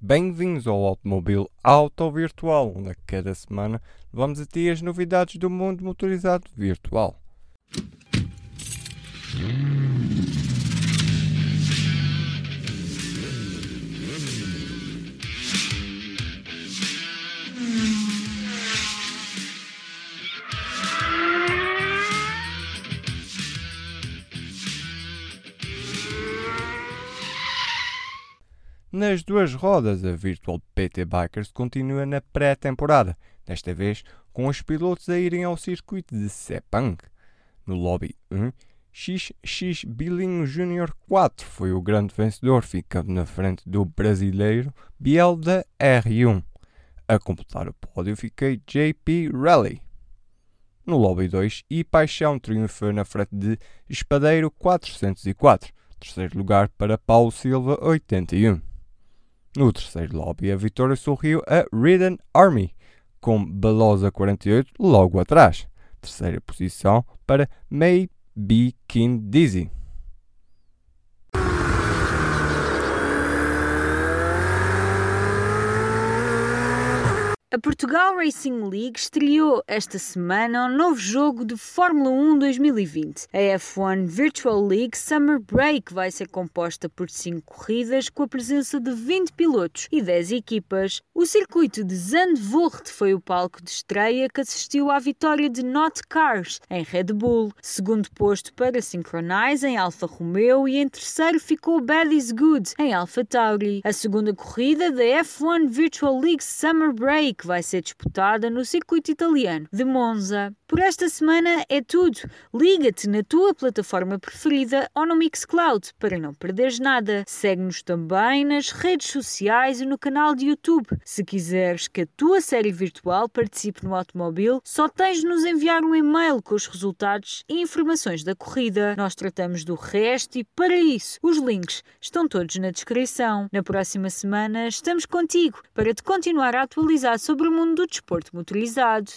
Bem-vindos ao Automóvel Auto Virtual, onde a cada semana vamos a ti as novidades do mundo motorizado virtual. Nas duas rodas, a Virtual PT Bikers continua na pré-temporada, desta vez com os pilotos a irem ao circuito de Sepang. No Lobby 1, XX Bilinho Júnior 4 foi o grande vencedor, ficando na frente do brasileiro Biel da R1. A completar o pódio fiquei JP Rally. No Lobby 2, e Paixão triunfou na frente de Espadeiro 404, terceiro lugar para Paulo Silva 81. No terceiro lobby, a vitória sorriu a Ridden Army, com Belosa 48 logo atrás. Terceira posição para May B. King Dizzy. A Portugal Racing League estreou esta semana um novo jogo de Fórmula 1 2020. A F1 Virtual League Summer Break vai ser composta por 5 corridas com a presença de 20 pilotos e 10 equipas. O circuito de Zandvoort foi o palco de estreia que assistiu à vitória de Not Cars em Red Bull, segundo posto para Synchronize em Alfa Romeo e em terceiro ficou Bad is Good em Alfa Tauri. A segunda corrida da F1 Virtual League Summer Break vai ser disputada no circuito italiano de Monza. Por esta semana é tudo. Liga-te na tua plataforma preferida ou no Mixcloud para não perderes nada. Segue-nos também nas redes sociais e no canal de YouTube. Se quiseres que a tua série virtual participe no automóvel, só tens de nos enviar um e-mail com os resultados e informações da corrida. Nós tratamos do resto e, para isso, os links estão todos na descrição. Na próxima semana estamos contigo para te continuar a atualizar sobre o mundo do desporto motorizado.